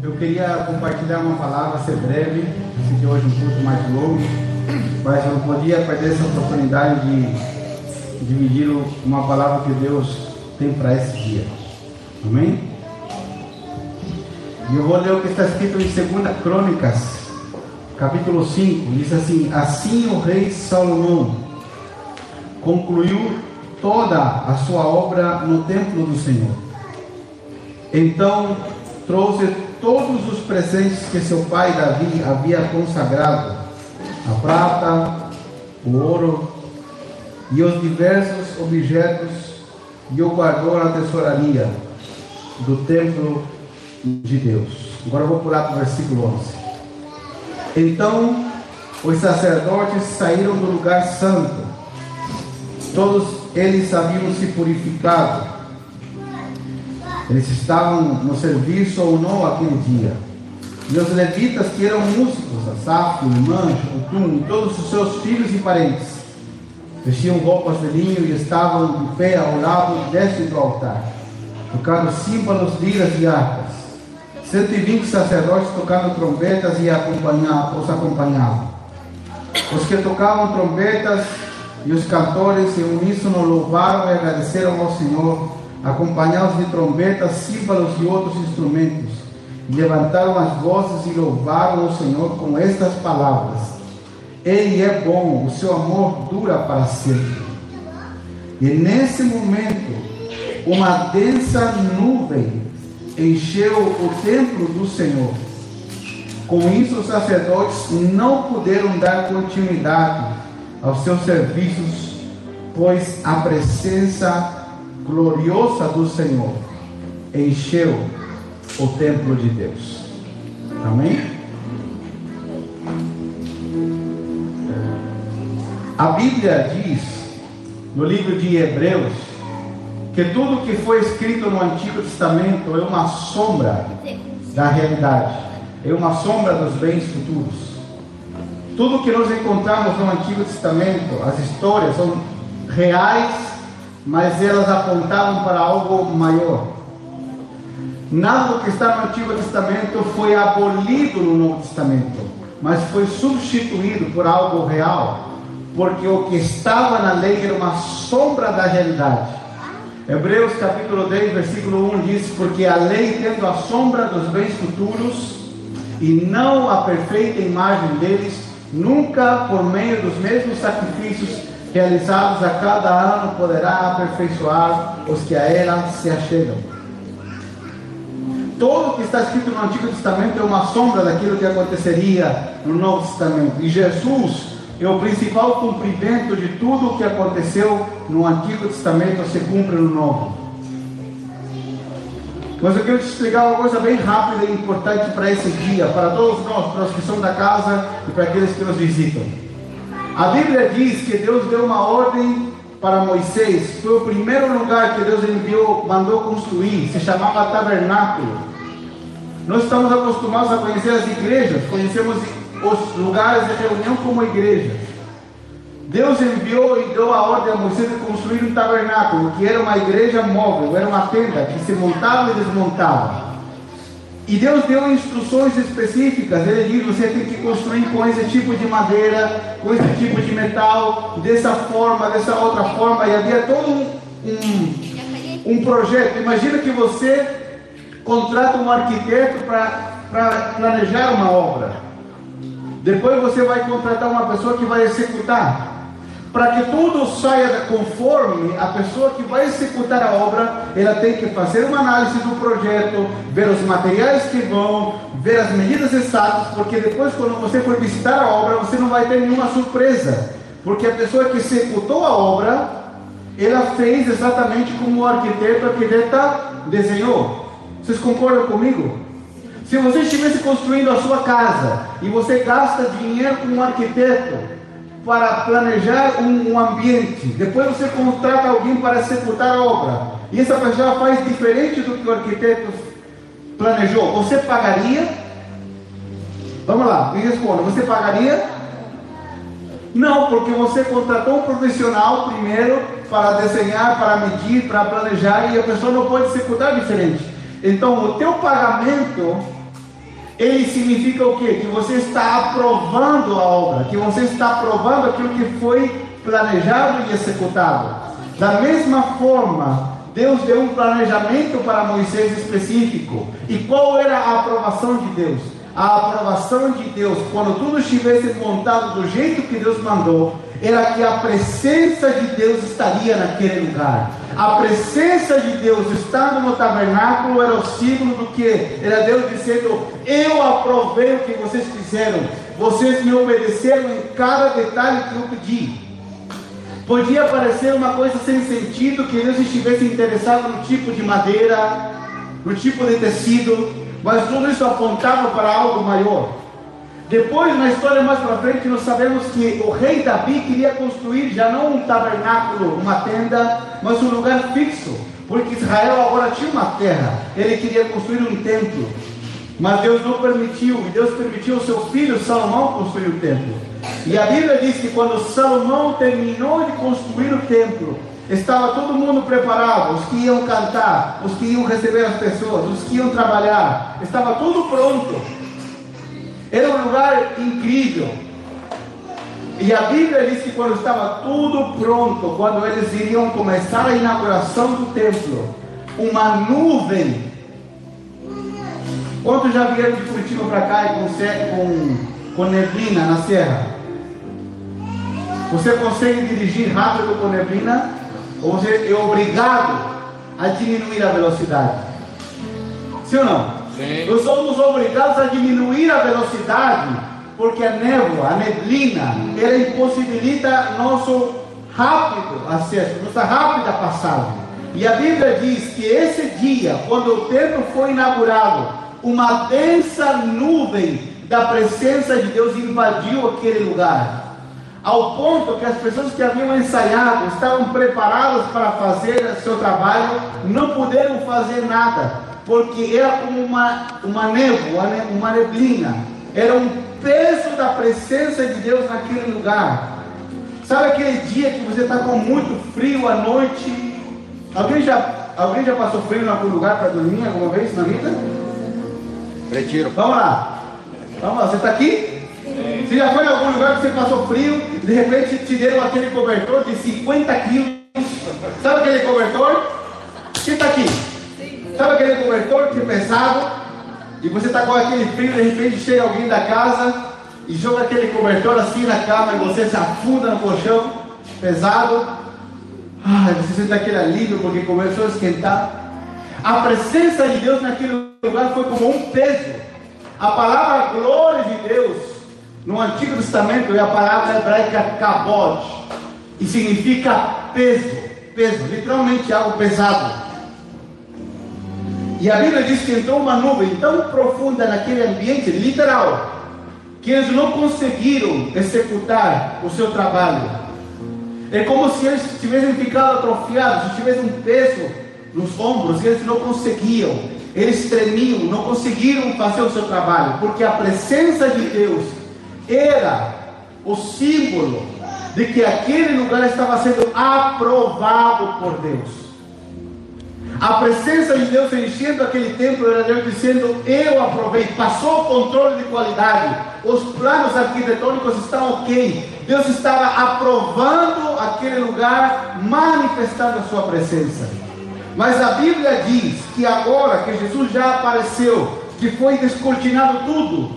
Eu queria compartilhar uma palavra, ser breve, que hoje é um pouco mais longo, mas eu não podia perder essa oportunidade de dividir uma palavra que Deus tem para esse dia. Amém? E eu vou ler o que está escrito em 2 Crônicas, capítulo 5. Diz assim: Assim o rei Salomão concluiu toda a sua obra no templo do Senhor. Então trouxe todos os presentes que seu pai Davi havia consagrado: a prata, o ouro e os diversos objetos, e o guardou na tesouraria do templo de Deus. Agora eu vou pular para o versículo 11. Então os sacerdotes saíram do lugar santo, todos eles haviam se purificado. Eles estavam no serviço ou não aquele dia. E os levitas, que eram músicos, Asaf, Mancho, Utum, e todos os seus filhos e parentes, vestiam roupas de linho e estavam de pé ao lado deste do altar, tocando símbolos, liras e harpas. 120 sacerdotes tocando trombetas e os acompanhavam. Os que tocavam trombetas e os cantores em uníssono louvaram e agradeceram ao Senhor, acompanhados de trombetas, símbolos e outros instrumentos. Levantaram as vozes e louvaram o Senhor com estas palavras: Ele é bom, o seu amor dura para sempre. E nesse momento, uma densa nuvem encheu o templo do Senhor. Com isso, os sacerdotes não puderam dar continuidade aos seus serviços, pois a presença gloriosa do Senhor encheu o templo de Deus. Amém? A Bíblia diz, no livro de Hebreus, que tudo que foi escrito no Antigo Testamento é uma sombra da realidade, é uma sombra dos bens futuros. Tudo que nós encontramos no Antigo Testamento, as histórias são reais, mas elas apontavam para algo maior. Nada que está no Antigo Testamento foi abolido no Novo Testamento, mas foi substituído por algo real, porque o que estava na lei era uma sombra da realidade. Hebreus capítulo 10, versículo 1 diz: Porque a lei, tendo a sombra dos bens futuros e não a perfeita imagem deles, nunca por meio dos mesmos sacrifícios realizados a cada ano poderá aperfeiçoar os que a ela se achegam. Todo o que está escrito no Antigo Testamento é uma sombra daquilo que aconteceria no Novo Testamento. E Jesus é o principal cumprimento de tudo o que aconteceu no Antigo Testamento se cumpre no Novo. Mas eu quero te explicar uma coisa bem rápida e importante para esse dia, para todos nós, para os que são da casa e para aqueles que nos visitam. A Bíblia diz que Deus deu uma ordem para Moisés, foi o primeiro lugar que Deus enviou, mandou construir, se chamava tabernáculo. Nós estamos acostumados a conhecer as igrejas, conhecemos os lugares de reunião como igreja. Deus enviou e deu a ordem a Moisés de construir um tabernáculo, que era uma igreja móvel, era uma tenda que se montava e desmontava. E Deus deu instruções específicas. Ele diz: você tem que construir com esse tipo de madeira, com esse tipo de metal, dessa forma, dessa outra forma. E havia todo um, um, um projeto. Imagina que você contrata um arquiteto para planejar uma obra. Depois você vai contratar uma pessoa que vai executar. Para que tudo saia conforme a pessoa que vai executar a obra, ela tem que fazer uma análise do projeto, ver os materiais que vão, ver as medidas exatas, porque depois, quando você for visitar a obra, você não vai ter nenhuma surpresa, porque a pessoa que executou a obra, ela fez exatamente como o arquiteto, a arquiteta desenhou. Vocês concordam comigo? Se você estivesse construindo a sua casa e você gasta dinheiro com um arquiteto para planejar um, um, ambiente, depois você contrata alguém para executar a obra, e essa pessoa faz diferente do que o arquiteto planejou, você pagaria? Vamos lá, me responda, você pagaria? Não, porque você contratou um profissional primeiro para desenhar, para medir, para planejar, e a pessoa não pode executar diferente. Então, o teu pagamento ele significa o quê? Que você está aprovando a obra, que você está aprovando aquilo que foi planejado e executado. Da mesma forma, Deus deu um planejamento para Moisés específico. E qual era a aprovação de Deus? A aprovação de Deus, quando tudo estivesse montado do jeito que Deus mandou, era que a presença de Deus estaria naquele lugar. A presença de Deus estando no tabernáculo era o símbolo do que? Era Deus dizendo: Eu aprovei o que vocês fizeram, vocês me obedeceram em cada detalhe que eu pedi. Podia parecer uma coisa sem sentido que Deus estivesse interessado no tipo de madeira, no tipo de tecido, mas tudo isso apontava para algo maior. Depois, na história mais para frente, nós sabemos que o rei Davi queria construir já não um tabernáculo, uma tenda, mas um lugar fixo, porque Israel agora tinha uma terra, ele queria construir um templo. Mas Deus não permitiu, e Deus permitiu o seu filho Salomão construir o templo. E a Bíblia diz que quando Salomão terminou de construir o templo, estava todo mundo preparado, os que iam cantar, os que iam receber as pessoas, os que iam trabalhar, estava tudo pronto. Era um lugar incrível. E a Bíblia diz que quando estava tudo pronto, quando eles iriam começar a inauguração do templo, uma nuvem. Quantos já vieram de Curitiba para cá e com, com, com neblina na serra? Você consegue dirigir rápido com neblina? Ou você é obrigado a diminuir a velocidade? Sim ou não? Sim. Nós somos obrigados a diminuir a velocidade, porque a névoa, a neblina, ela impossibilita nosso rápido acesso, nossa rápida passagem. E a Bíblia diz que esse dia, quando o templo foi inaugurado, uma densa nuvem da presença de Deus invadiu aquele lugar. Ao ponto que as pessoas que haviam ensaiado, estavam preparadas para fazer seu trabalho, não puderam fazer nada porque era como uma, uma névoa, uma neblina, era um peso da presença de Deus naquele lugar. Sabe aquele dia que você está com muito frio à noite? Alguém já, alguém já passou frio em algum lugar para dormir alguma vez na vida? Retiro. Vamos lá. Vamos lá, você está aqui? Você já foi em algum lugar que você passou frio, de repente te deram aquele cobertor de 50 quilos? Sabe aquele cobertor? Quem está aqui? Sabe aquele cobertor que é pesado? E você está com aquele frio, de repente chega alguém da casa e joga aquele cobertor assim na cama e você se afunda no colchão, pesado. Ai, você sente aquele alívio porque começou a esquentar. A presença de Deus naquele lugar foi como um peso. A palavra glória de Deus no Antigo Testamento é a palavra hebraica kabod e significa peso, peso, literalmente algo pesado. E a Bíblia diz que entrou uma nuvem tão profunda naquele ambiente, literal, que eles não conseguiram executar o seu trabalho. É como se eles tivessem ficado atrofiados, se tivessem um peso nos ombros, e eles não conseguiam, eles tremiam, não conseguiram fazer o seu trabalho, porque a presença de Deus era o símbolo de que aquele lugar estava sendo aprovado por Deus. A presença de Deus enchendo aquele templo era Deus dizendo: Eu aprovei, passou o controle de qualidade, os planos arquitetônicos estão ok. Deus estava aprovando aquele lugar, manifestando a sua presença. Mas a Bíblia diz que agora que Jesus já apareceu, que foi descortinado tudo.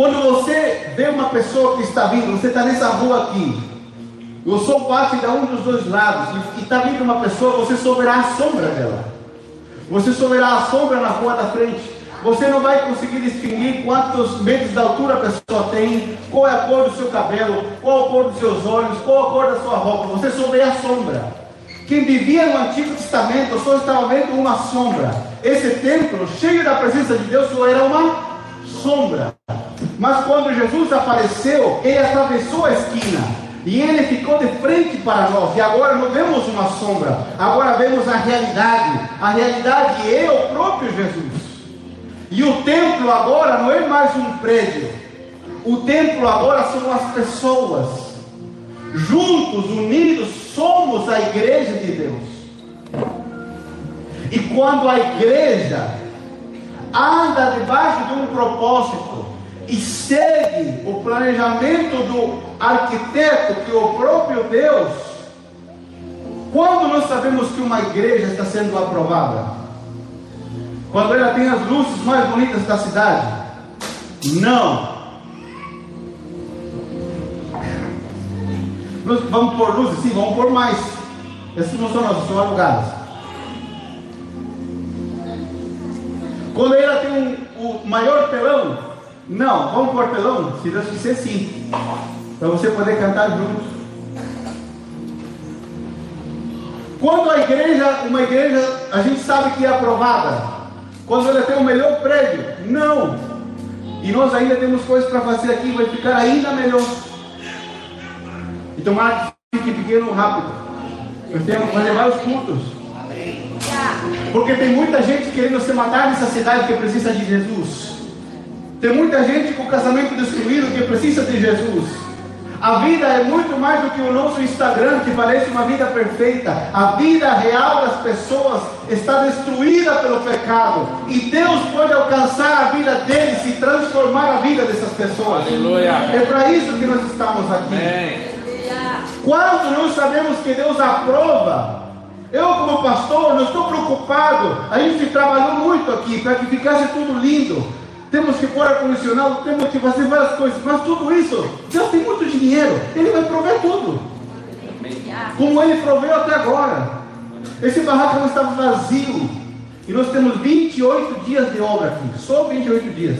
Quando você vê uma pessoa que está vindo, você está nessa rua aqui, eu sou parte de um dos dois lados. E está vindo uma pessoa, você só verá a sombra dela. Você só verá a sombra na rua da frente. Você não vai conseguir distinguir quantos metros de altura a pessoa tem, qual é a cor do seu cabelo, qual a cor dos seus olhos, qual a cor da sua roupa. Você vê a sombra. Quem vivia no Antigo Testamento só estava vendo uma sombra. Esse templo, cheio da presença de Deus, só era uma sombra. Mas quando Jesus apareceu, ele atravessou a esquina. E ele ficou de frente para nós. E agora não vemos uma sombra, agora vemos a realidade. A realidade é o próprio Jesus. E o templo agora não é mais um prédio. O templo agora são as pessoas. Juntos, unidos, somos a igreja de Deus. E quando a igreja anda debaixo de um propósito e segue o planejamento do arquiteto, que é o próprio Deus, quando nós sabemos que uma igreja está sendo aprovada? Quando ela tem as luzes mais bonitas da cidade? Não. Vamos pôr luzes? Sim, vamos pôr mais. Essas não são nossas, são alugadas. Quando ela tem um, o maior telão, não, vamos pôr telão? Se Deus quiser, sim. Para você poder cantar juntos. Quando a igreja, uma igreja, a gente sabe que é aprovada. Quando ela tem o melhor prédio, não. E nós ainda temos coisas para fazer aqui, vai ficar ainda melhor. E tomara que fique pequeno rápido. Nós temos que fazer vários cultos. Porque tem muita gente querendo se matar nessa cidade que precisa de Jesus. Tem muita gente com o casamento destruído que precisa de Jesus. A vida é muito mais do que o nosso Instagram que parece uma vida perfeita. A vida real das pessoas está destruída pelo pecado. E Deus pode alcançar a vida deles e transformar a vida dessas pessoas. Aleluia. É para isso que nós estamos aqui. Amém. Quando nós sabemos que Deus aprova eu, como pastor, não estou preocupado. A gente trabalhou muito aqui para que ficasse tudo lindo. Temos que pôr ar-condicionado, temos que fazer várias coisas, mas tudo isso, Deus tem muito dinheiro, Ele vai prover tudo. Como Ele proveu até agora. Esse barraco estava vazio. E nós temos 28 dias de obra aqui, só 28 dias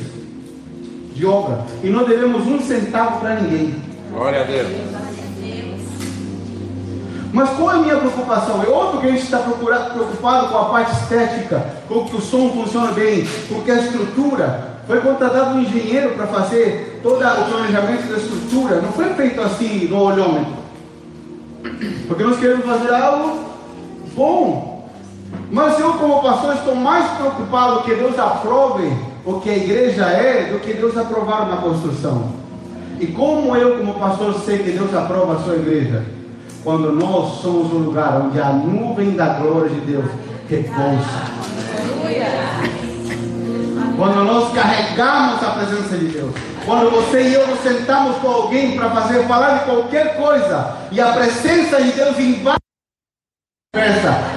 de obra. E não devemos um centavo para ninguém. Glória a Deus. Mas qual é a minha preocupação? É óbvio que a gente está preocupado com a parte estética, com que o som funcione bem, com que a estrutura. Foi contratado um engenheiro para fazer todo o planejamento da estrutura. Não foi feito assim no olhômetro. Porque nós queremos fazer algo bom. Mas eu, como pastor, estou mais preocupado que Deus aprove o que a igreja é do que Deus aprovar uma construção. E como eu, como pastor, sei que Deus aprova a sua igreja? quando nós somos um lugar onde a nuvem da glória de Deus repousa. Quando nós carregamos a presença de Deus. Quando você e eu nos sentamos com alguém para fazer falar de qualquer coisa e a presença de Deus invade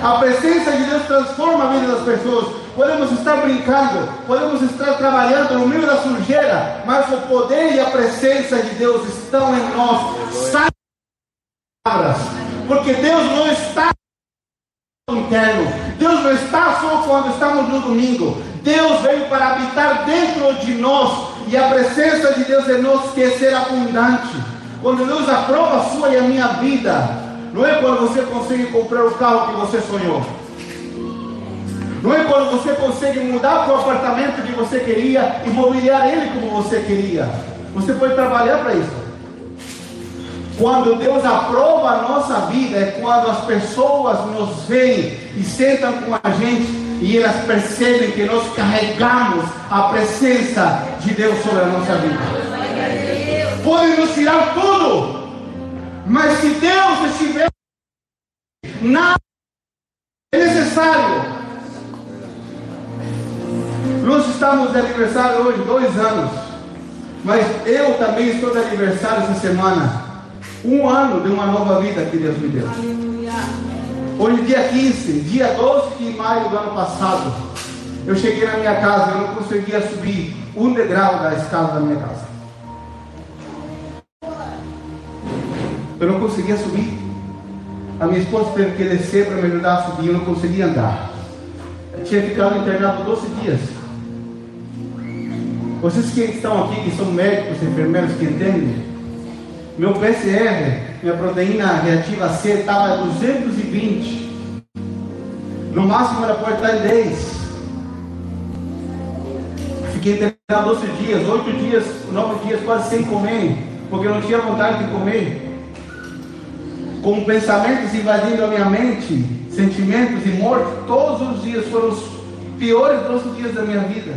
a presença de Deus transforma a vida das pessoas. Podemos estar brincando, podemos estar trabalhando no meio da sujeira, mas o poder e a presença de Deus estão em nós palavras, porque Deus não está no interno, Deus não está só quando estamos no domingo, Deus veio para habitar dentro de nós, e a presença de Deus em nós quer ser abundante. Quando Deus aprova a sua e a minha vida, não é quando você consegue comprar o carro que você sonhou. Não é quando você consegue mudar para o apartamento que você queria e mobiliar ele como você queria. Você pode trabalhar para isso. Quando Deus aprova a nossa vida, é quando as pessoas nos veem e sentam com a gente e elas percebem que nós carregamos a presença de Deus sobre a nossa vida. Podem nos tirar tudo, mas se Deus estiver, nada é necessário. Nós estamos de aniversário hoje, dois anos, mas eu também estou de aniversário essa semana um ano de uma nova vida que Deus me deu. Hoje, dia 15, dia 12 de maio do ano passado, eu cheguei na minha casa, eu não conseguia subir um degrau da escada da minha casa. Eu não conseguia subir. A minha esposa teve que descer para me ajudar a subir, eu não conseguia andar. Eu tinha ficado internado 12 dias. Vocês que estão aqui, que são médicos, enfermeiros que entendem, meu PCR, minha proteína reativa C estava 220. No máximo ela pode estar em 10. Fiquei internado 12 dias, 8 dias, 9 dias quase sem comer, porque eu não tinha vontade de comer. Com pensamentos invadindo a minha mente, sentimentos e morte, todos os dias foram os piores 12 dias da minha vida.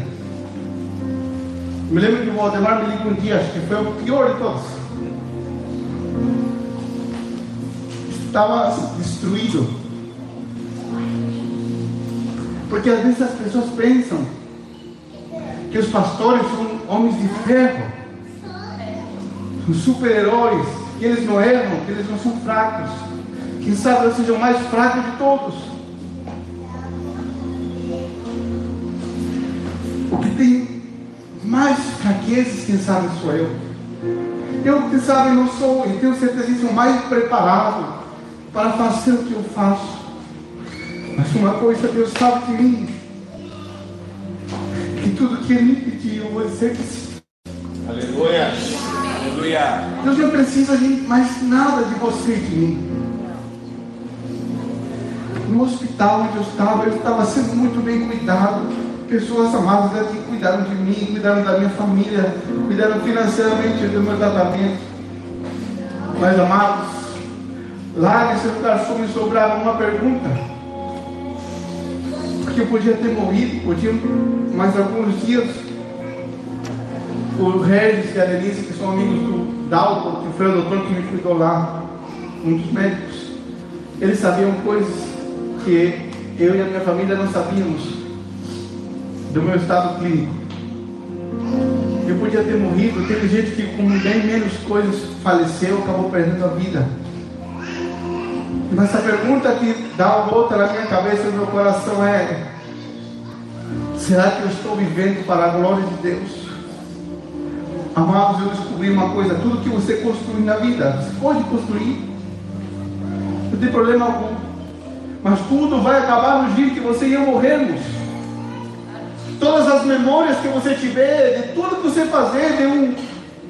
Me lembro que o Valdemar me ligou um dia, acho que foi o pior de todos. Estava destruído. Porque às vezes as pessoas pensam que os pastores são homens de ferro, são super-heróis, que eles não erram, que eles não são fracos. Quem sabe eles sejam o mais fracos de todos. O que tem mais fraquezas, quem sabe, sou eu. Eu, quem sabe, não sou, e tenho certeza que sou mais preparado para fazer o que eu faço. Mas uma coisa Deus sabe de mim, que tudo que Ele me pediu, eu que sim. Aleluia. Aleluia. Deus não precisa de mais nada de você e de mim. No hospital onde eu estava, eu estava sendo muito bem cuidado. Pessoas amadas aqui cuidaram de mim, cuidaram da minha família, cuidaram financeiramente do meu tratamento. Mas amados, lá nesse lugar só me sobrava uma pergunta. Porque eu podia ter morrido, podia mais alguns dias. O Regis e a Denise, que são amigos do Dalton, que foi o doutor que me cuidou lá, um dos médicos, eles sabiam coisas que eu e a minha família não sabíamos do meu estado clínico. Eu podia ter morrido, teve gente que com bem menos coisas faleceu, acabou perdendo a vida. Mas a pergunta que dá uma volta na minha cabeça e no meu coração é: será que eu estou vivendo para a glória de Deus? Amados, eu descobri uma coisa: tudo que você construir na vida, você pode construir, não tem problema algum, mas tudo vai acabar no dia que você e eu morrermos. Todas as memórias que você tiver, de tudo que você fazer, de, um,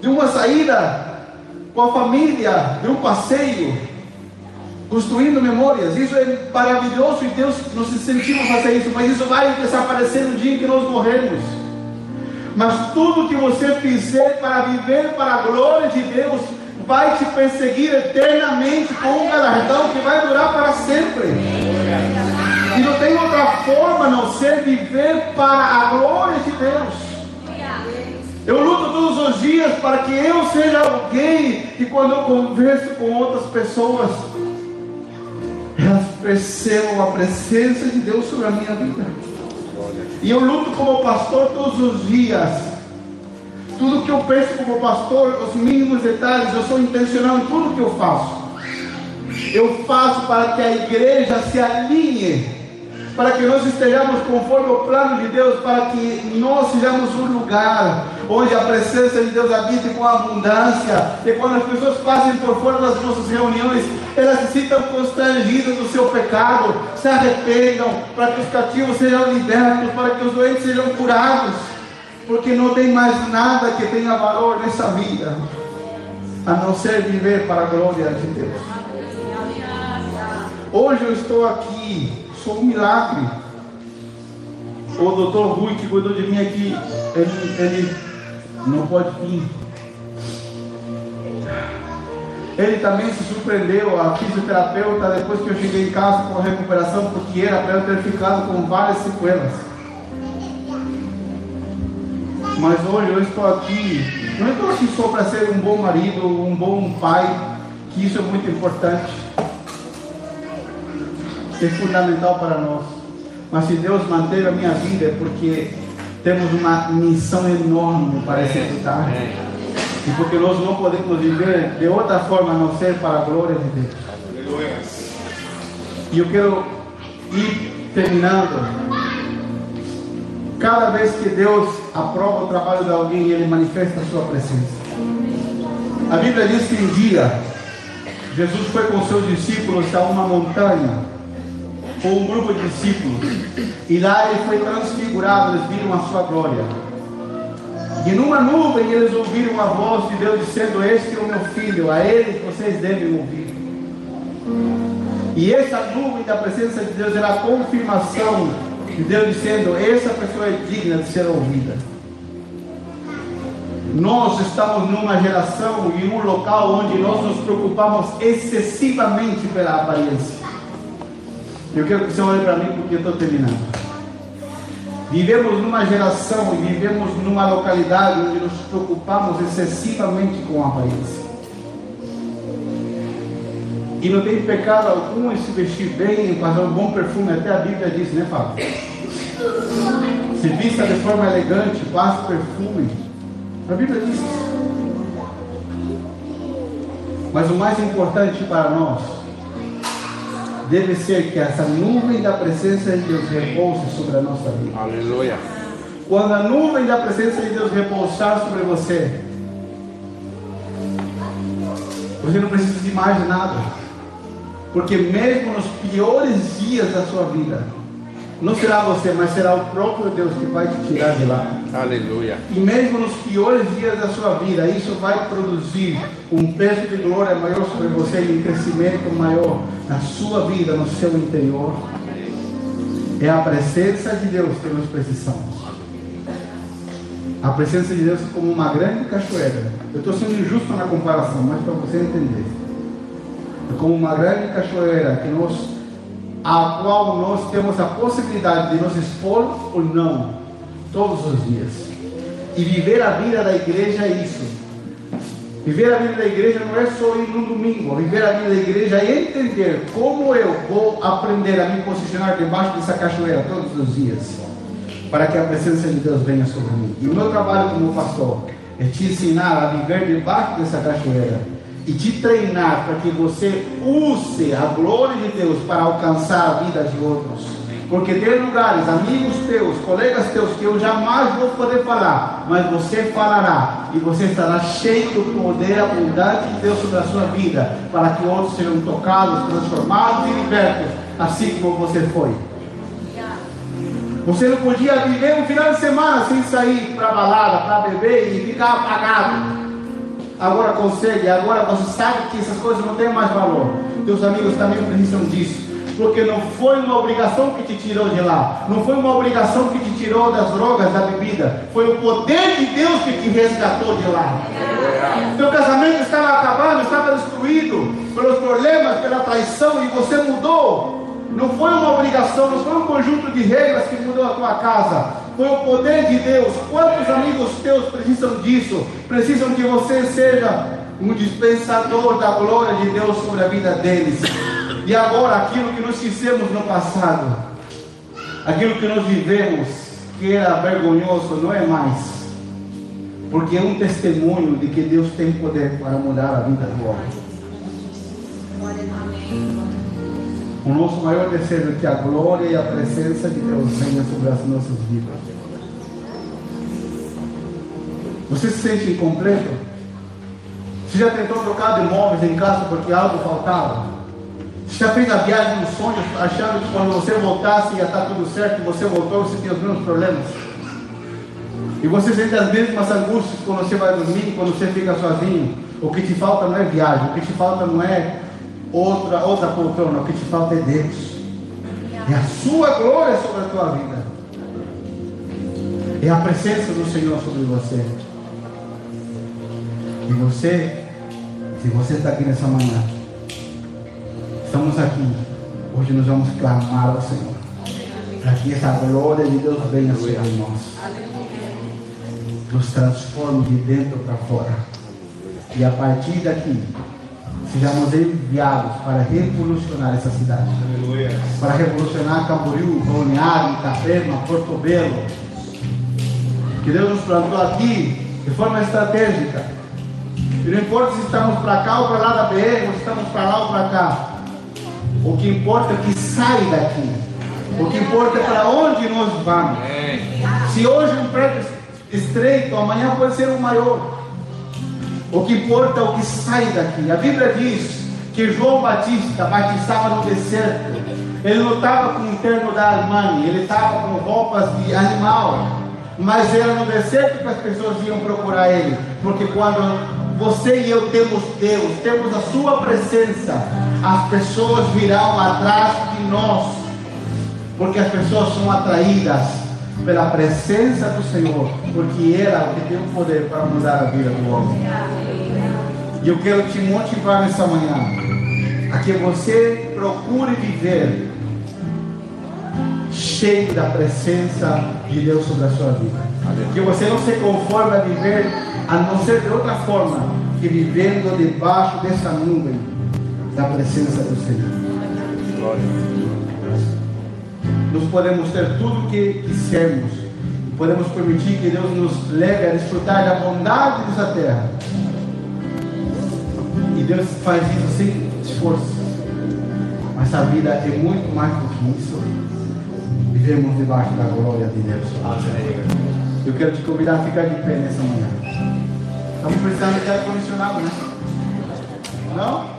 de uma saída com a família, de um passeio, construindo memórias. Isso é maravilhoso e Deus nos incentiva a fazer isso, mas isso vai desaparecer no dia em que nós morrermos. Mas tudo que você fizer para viver para a glória de Deus vai te perseguir eternamente com um galardão que vai durar para sempre. E não tem outra forma não ser viver para a glória de Deus. Eu luto todos os dias para que eu seja alguém que quando eu converso com outras pessoas, percebam a presença de Deus sobre a minha vida. E eu luto como pastor todos os dias. Tudo que eu penso como pastor, os mínimos detalhes, eu sou intencional em tudo que eu faço. Eu faço para que a igreja se alinhe para que nós estejamos conforme o plano de Deus, para que nós sejamos um lugar onde a presença de Deus habite com abundância, e quando as pessoas passem por fora das nossas reuniões, elas se sintam constrangidas do seu pecado, se arrependam, para que os cativos sejam libertos, para que os doentes sejam curados, porque não tem mais nada que tenha valor nessa vida, a não ser viver para a glória de Deus. Hoje eu estou aqui sou um milagre. O doutor Rui que cuidou de mim aqui, ele, ele não pode vir. Ele também se surpreendeu, a fisioterapeuta, depois que eu cheguei em casa com a recuperação, porque era para eu ter ficado com várias sequelas. Mas hoje eu estou aqui, não estou assim só para ser um bom marido, um bom pai, que isso é muito importante é fundamental para nós. Mas se Deus manter a minha vida é porque temos uma missão enorme para executar. E porque nós não podemos viver de outra forma a não ser para a glória de Deus. E eu quero ir terminando. Cada vez que Deus aprova o trabalho de alguém, Ele manifesta a sua presença. A Bíblia diz que um dia Jesus foi com seus discípulos a uma montanha com um grupo de discípulos. E lá ele foi transfigurado, eles viram a sua glória. E numa nuvem eles ouviram a voz de Deus dizendo: Este é o meu filho, a ele vocês devem ouvir. E essa nuvem da presença de Deus era a confirmação de Deus dizendo: Essa pessoa é digna de ser ouvida. Nós estamos numa geração e um local onde nós nos preocupamos excessivamente pela aparência. Eu quero que você olhe para mim porque eu estou terminando. Vivemos numa geração e vivemos numa localidade onde nos preocupamos excessivamente com a aparência. E não tem pecado algum em se vestir bem, em fazer um bom perfume, até a Bíblia diz, né, Fábio? se vista de forma elegante, passe perfume. A Bíblia diz. Mas o mais importante para nós deve ser que essa nuvem da presença de Deus repouse sobre a nossa vida. Aleluia. Quando a nuvem da presença de Deus repousar sobre você, você não precisa de mais nada. Porque mesmo nos piores dias da sua vida, não será você, mas será o próprio Deus que vai te tirar de lá. Aleluia. E mesmo nos piores dias da sua vida, isso vai produzir um peso de glória maior sobre você e um crescimento maior na sua vida, no seu interior. É a presença de Deus que nós precisamos. A presença de Deus é como uma grande cachoeira. Eu estou sendo injusto na comparação, mas para você entender. É como uma grande cachoeira que nós a qual nós temos a possibilidade de nos expor ou não, todos os dias. E viver a vida da igreja é isso. Viver a vida da igreja não é só ir no domingo. Viver a vida da igreja é entender como eu vou aprender a me posicionar debaixo dessa cachoeira todos os dias. Para que a presença de Deus venha sobre mim. E o meu trabalho como pastor é te ensinar a viver debaixo dessa cachoeira e te treinar para que você use a glória de Deus para alcançar a vida de outros. Porque tem lugares, amigos teus, colegas teus, que eu jamais vou poder falar, mas você falará e você estará cheio do poder abundante de Deus sobre a sua vida, para que outros sejam tocados, transformados e libertos, assim como você foi. Você não podia viver um final de semana sem sair para balada, para beber e ficar apagado agora consegue, agora você sabe que essas coisas não têm mais valor. Teus amigos também precisam disso. Porque não foi uma obrigação que te tirou de lá, não foi uma obrigação que te tirou das drogas, da bebida, foi o poder de Deus que te resgatou de lá. Teu casamento estava acabando, estava destruído pelos problemas, pela traição e você mudou. Não foi uma obrigação, não foi um conjunto de regras que mudou a tua casa, foi o poder de Deus. Quantos amigos teus precisam disso? Precisam que você seja um dispensador da glória de Deus sobre a vida deles. E agora, aquilo que nós fizemos no passado, aquilo que nós vivemos, que era vergonhoso, não é mais. Porque é um testemunho de que Deus tem poder para mudar a vida do homem. O nosso maior desejo é que a glória e a presença de Deus venha sobre as nossas vidas. Você se sente incompleto? Você já tentou trocar de móveis em casa porque algo faltava? Já fez a viagem dos sonhos achando que quando você voltasse ia estar tudo certo você voltou você tinha os mesmos problemas? E você sente as mesmas angústias quando você vai dormir, quando você fica sozinho? O que te falta não é viagem, o que te falta não é outra, outra poltrona. O que te falta é Deus. É a sua glória sobre a tua vida. É a presença do Senhor sobre você. E você, se você está aqui nessa manhã, estamos aqui. Hoje nós vamos clamar ao Senhor. Para que essa glória de Deus venha sobre nós. Nos transforme de dentro para fora. E a partir daqui, sejamos enviados para revolucionar essa cidade. Aleluia. Para revolucionar Camboriú, Balneário, Itapema, Porto Belo. Que Deus nos plantou aqui de forma estratégica. E não importa se estamos para cá ou para lá da BR, ou se estamos para lá ou para cá. O que importa é que sai daqui. O que importa é para onde nós vamos. Se hoje um prédio estreito, amanhã pode ser um maior. O que importa é o que sai daqui. A Bíblia diz que João Batista batizava no deserto. Ele não estava com o terno da Armani, ele estava com roupas de animal. Mas era no deserto que as pessoas iam procurar ele. Porque quando você e eu temos Deus, temos a sua presença, as pessoas virão atrás de nós. Porque as pessoas são atraídas pela presença do Senhor, porque ela que tem o poder para mudar a vida do homem. E eu quero te motivar nessa manhã a que você procure viver cheio da presença de Deus sobre a sua vida. Que você não se conforme a viver a não ser de outra forma que vivendo debaixo dessa nuvem da presença do Senhor. Glória nós podemos ter tudo o que quisermos, podemos permitir que Deus nos leve a desfrutar da bondade dessa terra. E Deus faz isso sem esforço. Mas a vida é muito mais do que isso. Vivemos debaixo da glória de Deus. Eu quero te convidar a ficar de pé nessa manhã. Estamos precisando de ar-condicionado, né? Não?